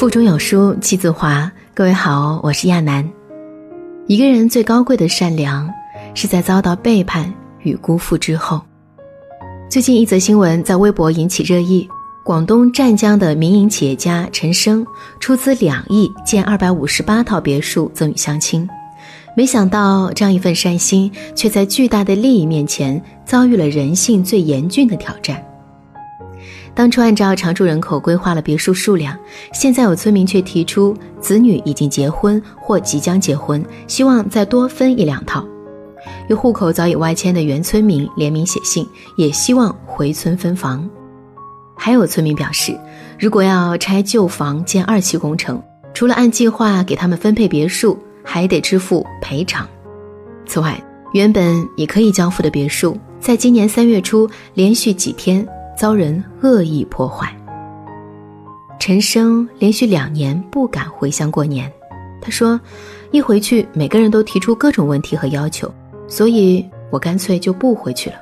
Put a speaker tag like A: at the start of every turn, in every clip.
A: 腹中有书气自华。各位好，我是亚楠。一个人最高贵的善良，是在遭到背叛与辜负之后。最近一则新闻在微博引起热议：广东湛江的民营企业家陈生出资两亿建二百五十八套别墅赠与乡亲，没想到这样一份善心，却在巨大的利益面前遭遇了人性最严峻的挑战。当初按照常住人口规划了别墅数量，现在有村民却提出子女已经结婚或即将结婚，希望再多分一两套。有户口早已外迁的原村民联名写信，也希望回村分房。还有村民表示，如果要拆旧房建二期工程，除了按计划给他们分配别墅，还得支付赔偿。此外，原本已可以交付的别墅，在今年三月初连续几天。遭人恶意破坏。陈生连续两年不敢回乡过年，他说：“一回去，每个人都提出各种问题和要求，所以我干脆就不回去了。”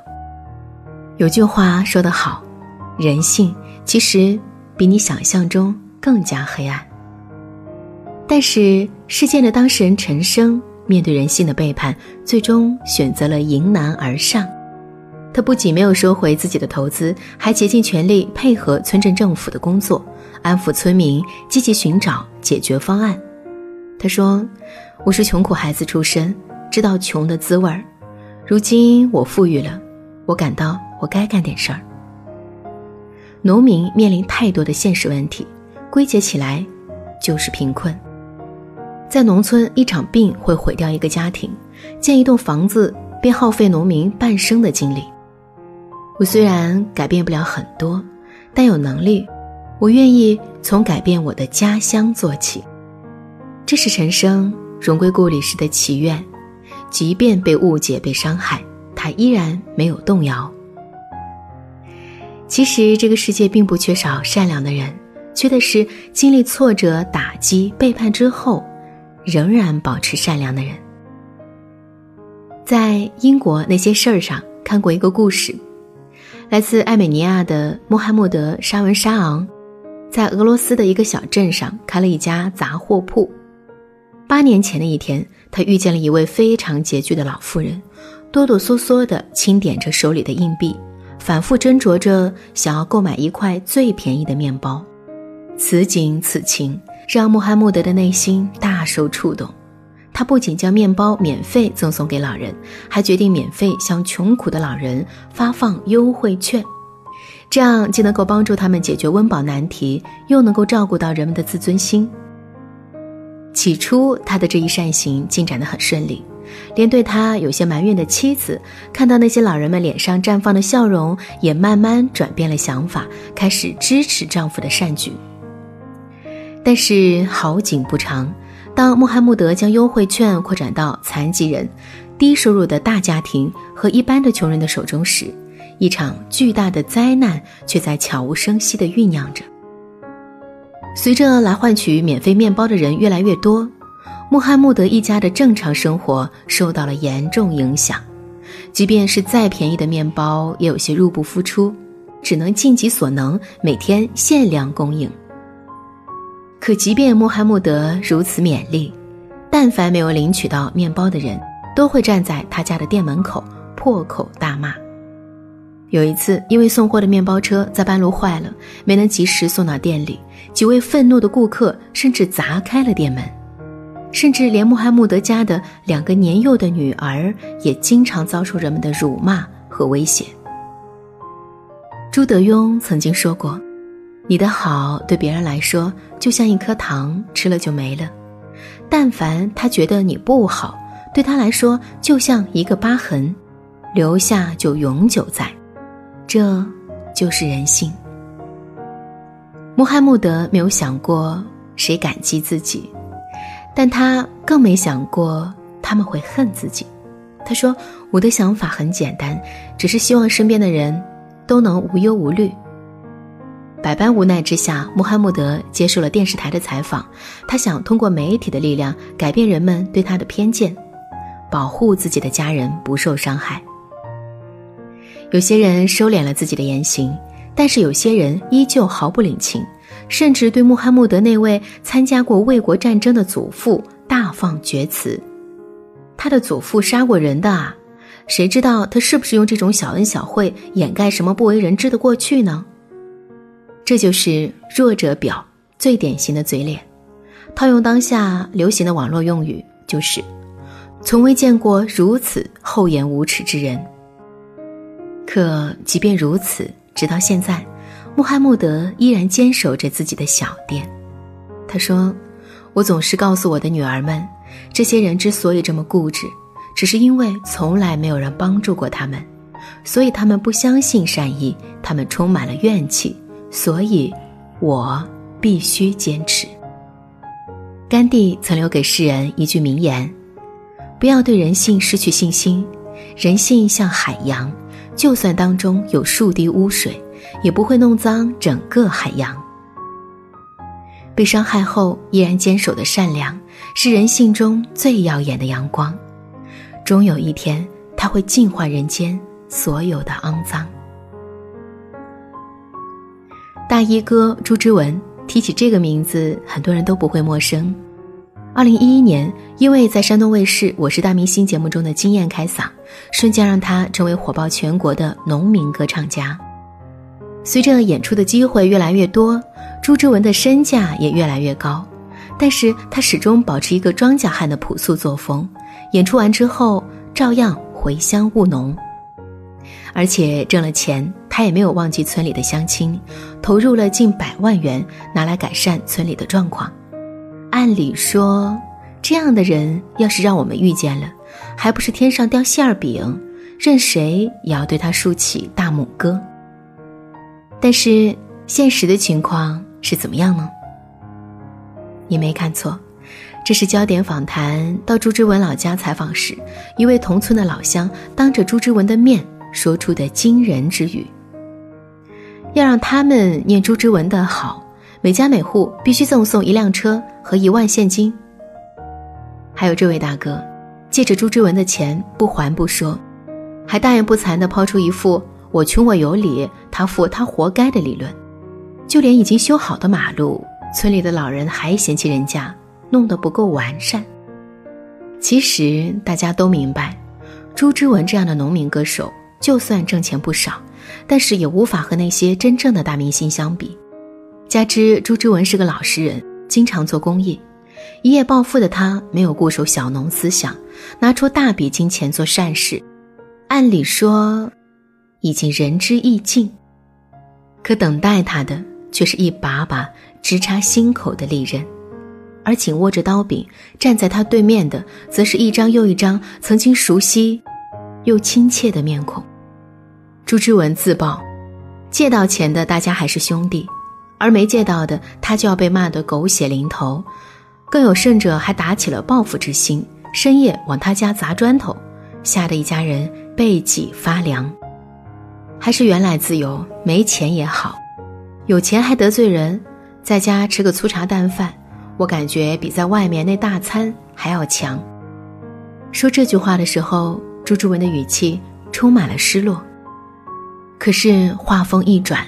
A: 有句话说得好：“人性其实比你想象中更加黑暗。”但是事件的当事人陈生面对人性的背叛，最终选择了迎难而上。他不仅没有收回自己的投资，还竭尽全力配合村镇政府的工作，安抚村民，积极寻找解决方案。他说：“我是穷苦孩子出身，知道穷的滋味儿。如今我富裕了，我感到我该干点事儿。”农民面临太多的现实问题，归结起来就是贫困。在农村，一场病会毁掉一个家庭，建一栋房子便耗费农民半生的精力。我虽然改变不了很多，但有能力，我愿意从改变我的家乡做起。这是陈生荣归故里时的祈愿，即便被误解、被伤害，他依然没有动摇。其实这个世界并不缺少善良的人，缺的是经历挫折、打击、背叛之后，仍然保持善良的人。在英国那些事儿上看过一个故事。来自艾美尼亚的穆罕默德·沙文沙昂，在俄罗斯的一个小镇上开了一家杂货铺。八年前的一天，他遇见了一位非常拮据的老妇人，哆哆嗦嗦地清点着手里的硬币，反复斟酌着想要购买一块最便宜的面包。此景此情，让穆罕默德的内心大受触动。他不仅将面包免费赠送给老人，还决定免费向穷苦的老人发放优惠券，这样既能够帮助他们解决温饱难题，又能够照顾到人们的自尊心。起初，他的这一善行进展得很顺利，连对他有些埋怨的妻子，看到那些老人们脸上绽放的笑容，也慢慢转变了想法，开始支持丈夫的善举。但是好景不长。当穆罕默德将优惠券扩展到残疾人、低收入的大家庭和一般的穷人的手中时，一场巨大的灾难却在悄无声息地酝酿着。随着来换取免费面包的人越来越多，穆罕默德一家的正常生活受到了严重影响。即便是再便宜的面包，也有些入不敷出，只能尽己所能，每天限量供应。可即便穆罕默德如此勉励，但凡没有领取到面包的人，都会站在他家的店门口破口大骂。有一次，因为送货的面包车在半路坏了，没能及时送到店里，几位愤怒的顾客甚至砸开了店门，甚至连穆罕默德家的两个年幼的女儿也经常遭受人们的辱骂和威胁。朱德庸曾经说过。你的好对别人来说就像一颗糖，吃了就没了；但凡他觉得你不好，对他来说就像一个疤痕，留下就永久在。这就是人性。穆罕默德没有想过谁感激自己，但他更没想过他们会恨自己。他说：“我的想法很简单，只是希望身边的人都能无忧无虑。”百般无奈之下，穆罕默德接受了电视台的采访。他想通过媒体的力量改变人们对他的偏见，保护自己的家人不受伤害。有些人收敛了自己的言行，但是有些人依旧毫不领情，甚至对穆罕默德那位参加过卫国战争的祖父大放厥词。他的祖父杀过人的啊，谁知道他是不是用这种小恩小惠掩盖什么不为人知的过去呢？这就是弱者表最典型的嘴脸。套用当下流行的网络用语，就是从未见过如此厚颜无耻之人。可即便如此，直到现在。穆罕默德依然坚守着自己的小店。他说：“我总是告诉我的女儿们，这些人之所以这么固执，只是因为从来没有人帮助过他们，所以他们不相信善意，他们充满了怨气。所以，我必须坚持。”甘地曾留给世人一句名言：“不要对人性失去信心，人性像海洋，就算当中有数滴污水。”也不会弄脏整个海洋。被伤害后依然坚守的善良，是人性中最耀眼的阳光。终有一天，它会净化人间所有的肮脏。大衣哥朱之文，提起这个名字，很多人都不会陌生。二零一一年，因为在山东卫视《我是大明星》节目中的惊艳开嗓，瞬间让他成为火爆全国的农民歌唱家。随着演出的机会越来越多，朱之文的身价也越来越高，但是他始终保持一个庄稼汉的朴素作风，演出完之后照样回乡务农，而且挣了钱，他也没有忘记村里的乡亲，投入了近百万元拿来改善村里的状况。按理说，这样的人要是让我们遇见了，还不是天上掉馅儿饼，任谁也要对他竖起大拇哥。但是现实的情况是怎么样呢？你没看错，这是焦点访谈到朱之文老家采访时，一位同村的老乡当着朱之文的面说出的惊人之语。要让他们念朱之文的好，每家每户必须赠送一辆车和一万现金。还有这位大哥，借着朱之文的钱不还不说，还大言不惭地抛出一副。我穷我有理，他富他活该的理论，就连已经修好的马路，村里的老人还嫌弃人家弄得不够完善。其实大家都明白，朱之文这样的农民歌手，就算挣钱不少，但是也无法和那些真正的大明星相比。加之朱之文是个老实人，经常做公益，一夜暴富的他没有固守小农思想，拿出大笔金钱做善事。按理说。已经仁至义尽，可等待他的却是一把把直插心口的利刃，而紧握着刀柄站在他对面的，则是一张又一张曾经熟悉又亲切的面孔。朱之文自曝，借到钱的大家还是兄弟，而没借到的他就要被骂得狗血淋头，更有甚者还打起了报复之心，深夜往他家砸砖头，吓得一家人背脊发凉。还是原来自由，没钱也好，有钱还得罪人，在家吃个粗茶淡饭，我感觉比在外面那大餐还要强。说这句话的时候，朱之文的语气充满了失落。可是话锋一转，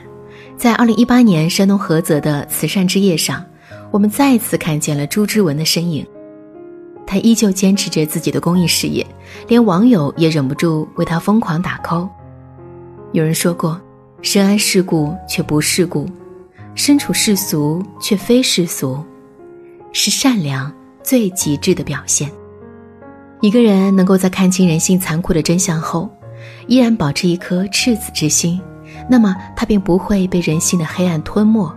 A: 在二零一八年山东菏泽的慈善之夜上，我们再次看见了朱之文的身影。他依旧坚持着自己的公益事业，连网友也忍不住为他疯狂打 call。有人说过，深谙世故却不世故，身处世俗却非世俗，是善良最极致的表现。一个人能够在看清人性残酷的真相后，依然保持一颗赤子之心，那么他便不会被人性的黑暗吞没，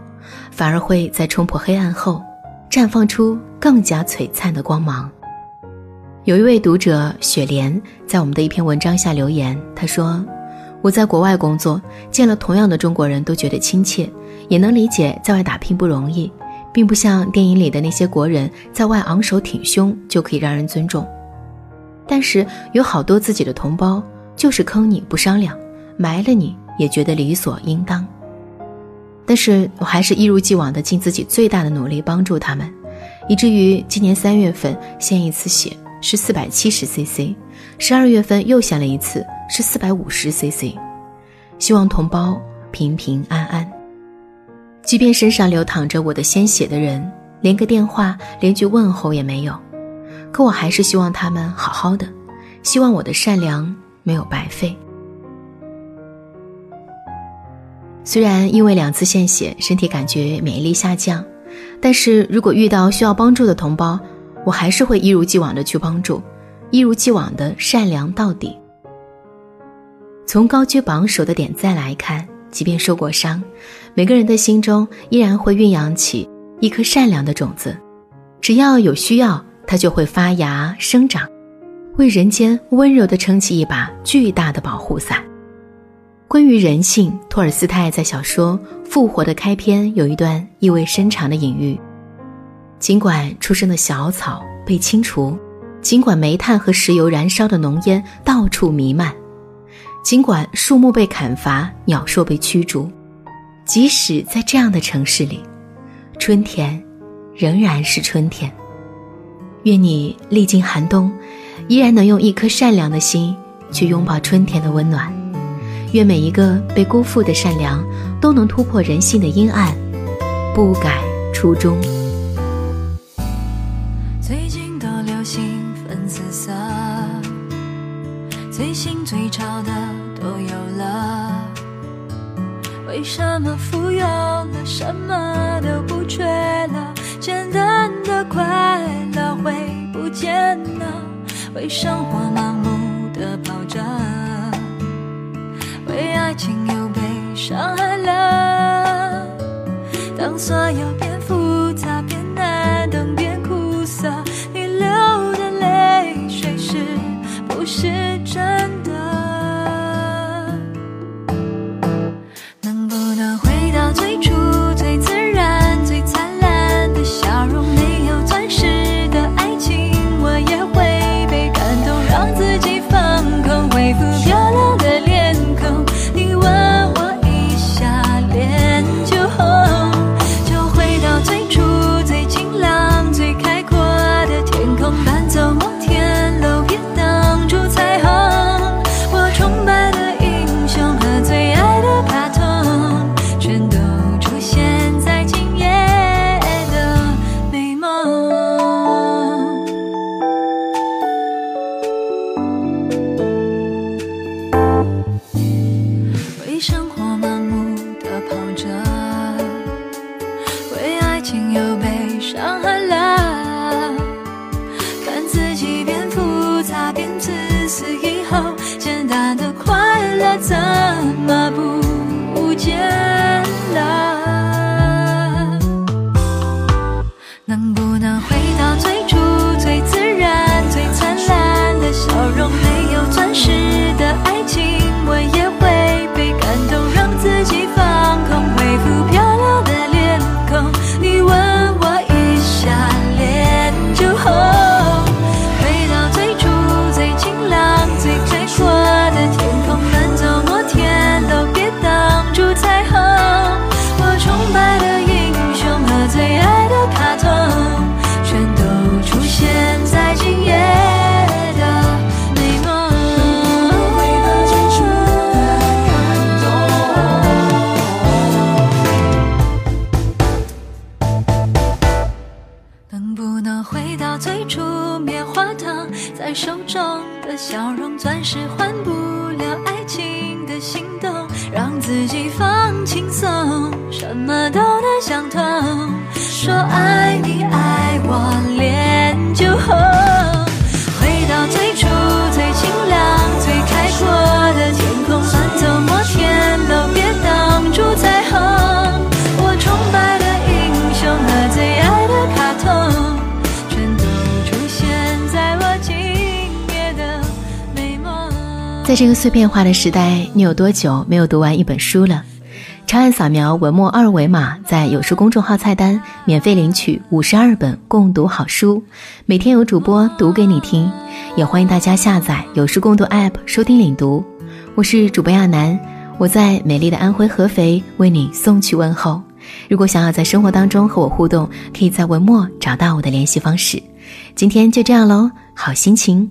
A: 反而会在冲破黑暗后，绽放出更加璀璨的光芒。有一位读者雪莲在我们的一篇文章下留言，他说。我在国外工作，见了同样的中国人都觉得亲切，也能理解在外打拼不容易，并不像电影里的那些国人在外昂首挺胸就可以让人尊重。但是有好多自己的同胞就是坑你不商量，埋了你也觉得理所应当。但是我还是一如既往的尽自己最大的努力帮助他们，以至于今年三月份献一次血是四百七十 cc，十二月份又献了一次。是四百五十 cc，希望同胞平平安安。即便身上流淌着我的鲜血的人，连个电话、连句问候也没有，可我还是希望他们好好的，希望我的善良没有白费。虽然因为两次献血，身体感觉免疫力下降，但是如果遇到需要帮助的同胞，我还是会一如既往的去帮助，一如既往的善良到底。从高居榜首的点赞来看，即便受过伤，每个人的心中依然会孕养起一颗善良的种子，只要有需要，它就会发芽生长，为人间温柔地撑起一把巨大的保护伞。关于人性，托尔斯泰在小说《复活》的开篇有一段意味深长的隐喻：尽管出生的小草被清除，尽管煤炭和石油燃烧的浓烟到处弥漫。尽管树木被砍伐，鸟兽被驱逐，即使在这样的城市里，春天仍然是春天。愿你历经寒冬，依然能用一颗善良的心去拥抱春天的温暖。愿每一个被辜负的善良，都能突破人性的阴暗，不改初衷。
B: 最近都流行粉紫色。最新最潮的都有了，为什么富有了什么都不缺了？简单的快乐会不见，为生活盲目的跑着，为爱情又被伤害了。当所有是，
A: 在这个碎片化的时代，你有多久没有读完一本书了？长按扫描文末二维码，在有书公众号菜单免费领取五十二本共读好书，每天有主播读给你听。也欢迎大家下载有书共读 App 收听领读。我是主播亚楠，我在美丽的安徽合肥为你送去问候。如果想要在生活当中和我互动，可以在文末找到我的联系方式。今天就这样喽，好心情。